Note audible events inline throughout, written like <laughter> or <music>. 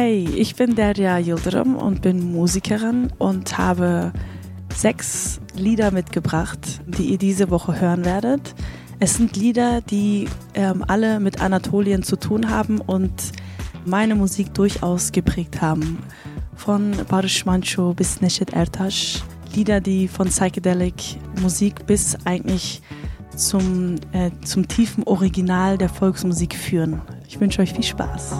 Hey, ich bin Derya Yildirim und bin Musikerin und habe sechs Lieder mitgebracht, die ihr diese Woche hören werdet. Es sind Lieder, die ähm, alle mit Anatolien zu tun haben und meine Musik durchaus geprägt haben. Von Barış Manço bis Neşet Ertaş. Lieder, die von Psychedelic Musik bis eigentlich zum, äh, zum tiefen Original der Volksmusik führen. Ich wünsche euch viel Spaß.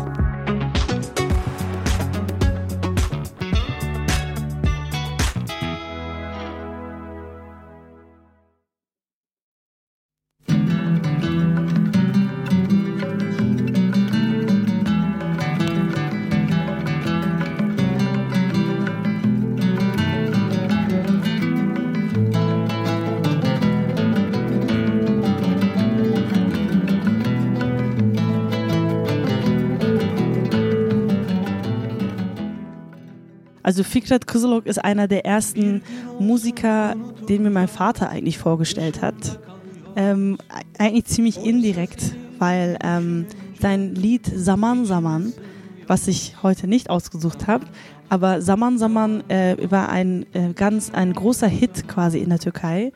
Also Fikret Kızılok ist einer der ersten Musiker, den mir mein Vater eigentlich vorgestellt hat. Ähm, eigentlich ziemlich indirekt, weil ähm, sein Lied Saman Saman, was ich heute nicht ausgesucht habe, aber Saman Saman äh, war ein äh, ganz ein großer Hit quasi in der Türkei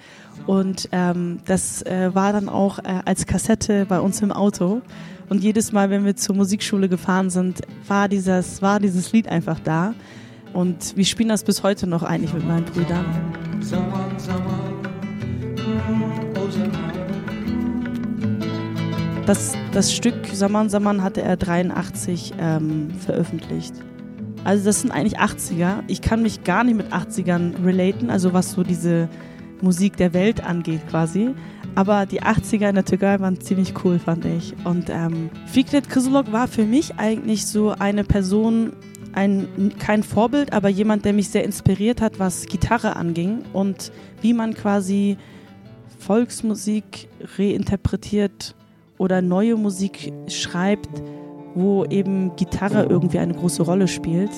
und ähm, das äh, war dann auch äh, als Kassette bei uns im Auto und jedes Mal, wenn wir zur Musikschule gefahren sind, war dieses war dieses Lied einfach da. Und wir spielen das bis heute noch eigentlich mit meinen Brüdern. Das, das Stück Saman Saman hatte er 83 ähm, veröffentlicht. Also das sind eigentlich 80er. Ich kann mich gar nicht mit 80ern relaten, also was so diese Musik der Welt angeht quasi. Aber die 80er in der Türkei waren ziemlich cool, fand ich. Und ähm, Fikret Kızılok war für mich eigentlich so eine Person, ein, kein Vorbild, aber jemand, der mich sehr inspiriert hat, was Gitarre anging und wie man quasi Volksmusik reinterpretiert oder neue Musik schreibt, wo eben Gitarre irgendwie eine große Rolle spielt,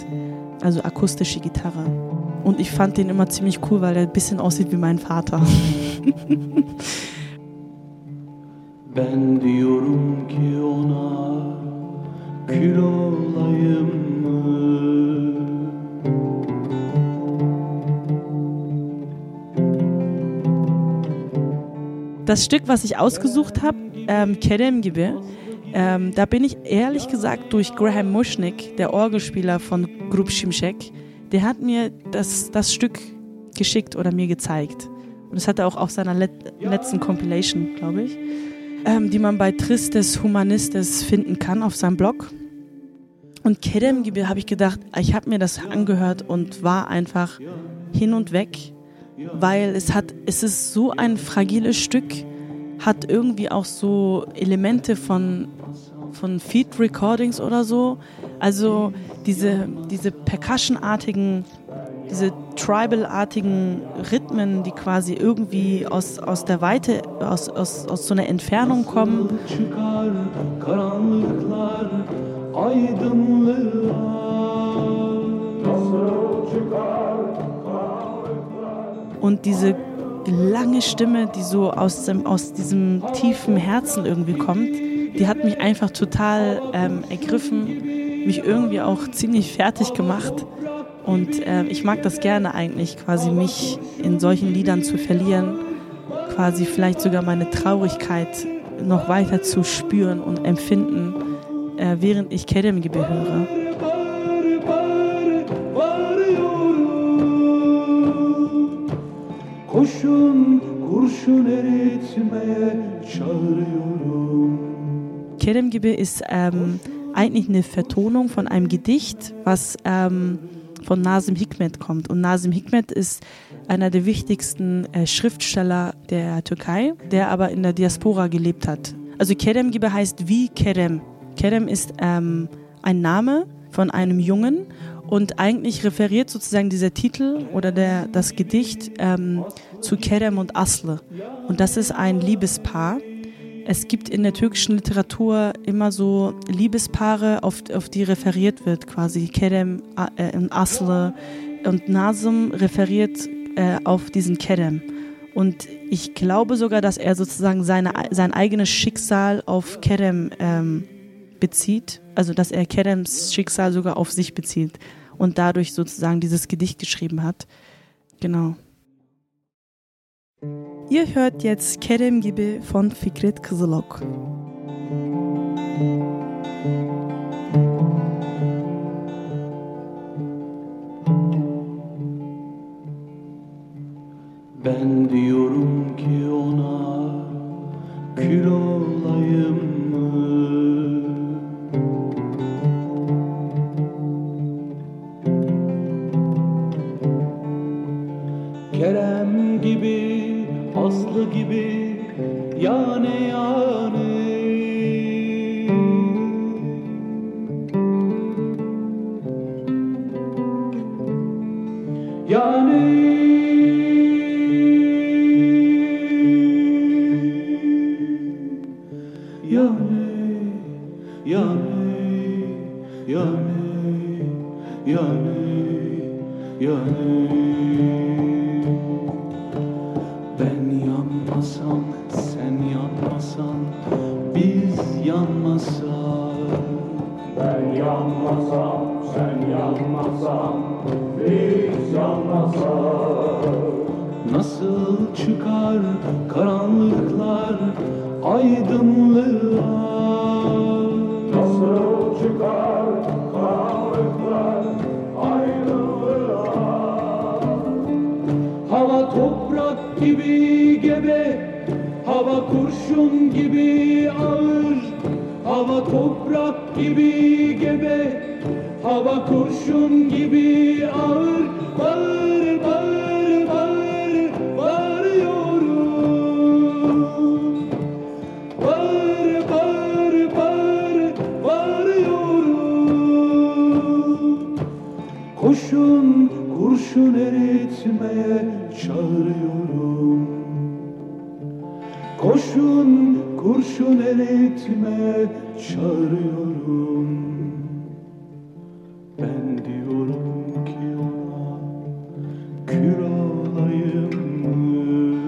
also akustische Gitarre. Und ich fand den immer ziemlich cool, weil er ein bisschen aussieht wie mein Vater. <laughs> Ben diyorum ki ona kül olayım Das Stück, was ich ausgesucht habe, ähm, Kerem gibi, ähm, da bin ich ehrlich gesagt durch Graham Mushnick, der Orgelspieler von Grup Şimşek, der hat mir das, das Stück geschickt oder mir gezeigt. Und das hat er auch auf seiner let letzten Compilation, glaube ich ähm, die man bei Tristes Humanistes finden kann auf seinem Blog. Und Kedem habe ich gedacht, ich habe mir das angehört und war einfach hin und weg, weil es hat, es ist so ein fragiles Stück, hat irgendwie auch so Elemente von von Feed Recordings oder so. Also diese diese Percussion-artigen diese Tribal-artigen Rhythmen, die quasi irgendwie aus, aus der Weite, aus, aus, aus so einer Entfernung kommen. Und diese lange Stimme, die so aus, dem, aus diesem tiefen Herzen irgendwie kommt, die hat mich einfach total ähm, ergriffen, mich irgendwie auch ziemlich fertig gemacht. Und äh, ich mag das gerne eigentlich, quasi mich in solchen Liedern zu verlieren, quasi vielleicht sogar meine Traurigkeit noch weiter zu spüren und empfinden, äh, während ich Kedem gibi höre. Kedem gibi ist ähm, eigentlich eine Vertonung von einem Gedicht, was ähm, von Nazim Hikmet kommt. Und Nazim Hikmet ist einer der wichtigsten äh, Schriftsteller der Türkei, der aber in der Diaspora gelebt hat. Also Kerem Gibi heißt wie Kerem. Kerem ist ähm, ein Name von einem Jungen und eigentlich referiert sozusagen dieser Titel oder der, das Gedicht ähm, zu Kerem und Asle. Und das ist ein Liebespaar es gibt in der türkischen Literatur immer so Liebespaare, auf, auf die referiert wird, quasi Kerem äh, und Asle und Nazım referiert äh, auf diesen Kerem. Und ich glaube sogar, dass er sozusagen seine, sein eigenes Schicksal auf Kerem ähm, bezieht, also dass er Kerems Schicksal sogar auf sich bezieht und dadurch sozusagen dieses Gedicht geschrieben hat. Genau. Ihr hört jetzt Kerem gibi von Fikret Kızılok. Ben Yani Yani Yani Yani Yani Ben yanmasam sen yanmasan biz yanmasak Ben yanmasam, sen yanmasan. Nasıl çıkar karanlıklar aydınlığa Nasıl çıkar karanlıklar ayrılığa? Hava toprak gibi gebe Hava kurşun gibi ağır. Hava toprak gibi gebe Hava kurşun gibi ağır çağırıyorum Koşun kurşun eritmeye çağırıyorum Ben diyorum ki ona kül olayım mı?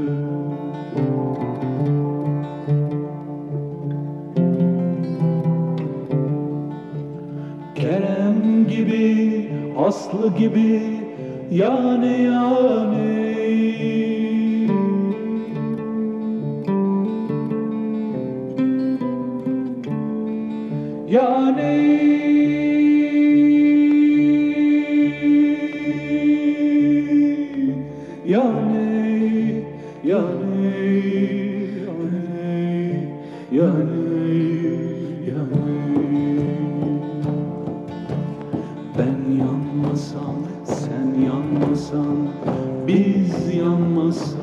Kerem gibi, Aslı gibi yani Yani biz yanmasak.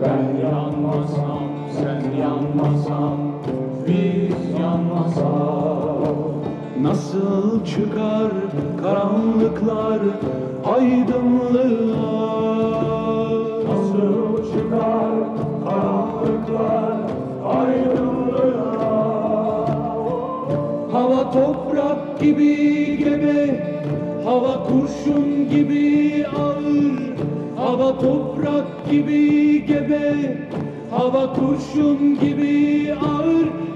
Ben yanmasam, sen yanmasan, biz yanmasak. Nasıl çıkar karanlıklar aydınlığa? Nasıl çıkar karanlıklar ayrılığa? Hava toprak gibi gebe, hava kurşun gibi ağır. Hava toprak gibi gebe, hava kurşun gibi ağır.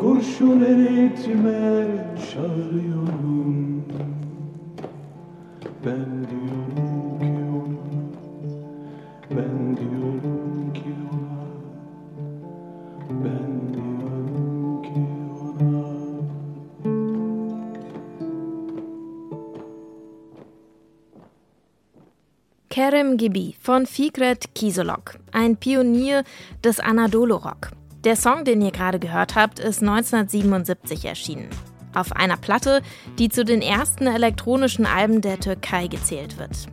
Kurşun eritmeye çağırıyorum Ben diyorum ki ona Ben diyorum ki ona Ben diyorum ki ona Kerem Gibi von Fikret Kisolok, ein Pionier des Anadolu-Rock. Der Song, den ihr gerade gehört habt, ist 1977 erschienen. Auf einer Platte, die zu den ersten elektronischen Alben der Türkei gezählt wird.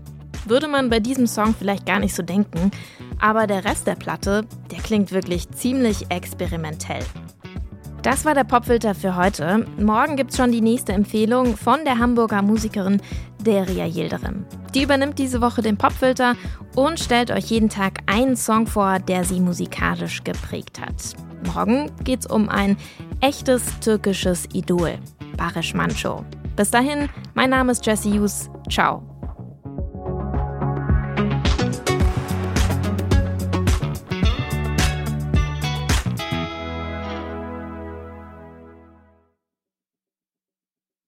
Würde man bei diesem Song vielleicht gar nicht so denken, aber der Rest der Platte, der klingt wirklich ziemlich experimentell. Das war der Popfilter für heute. Morgen gibt's schon die nächste Empfehlung von der Hamburger Musikerin Deria Yildirim. Die übernimmt diese Woche den Popfilter und stellt euch jeden Tag einen Song vor, der sie musikalisch geprägt hat. Morgen geht's um ein echtes türkisches Idol, Barış Manço. Bis dahin, mein Name ist Jesse Hughes. Ciao.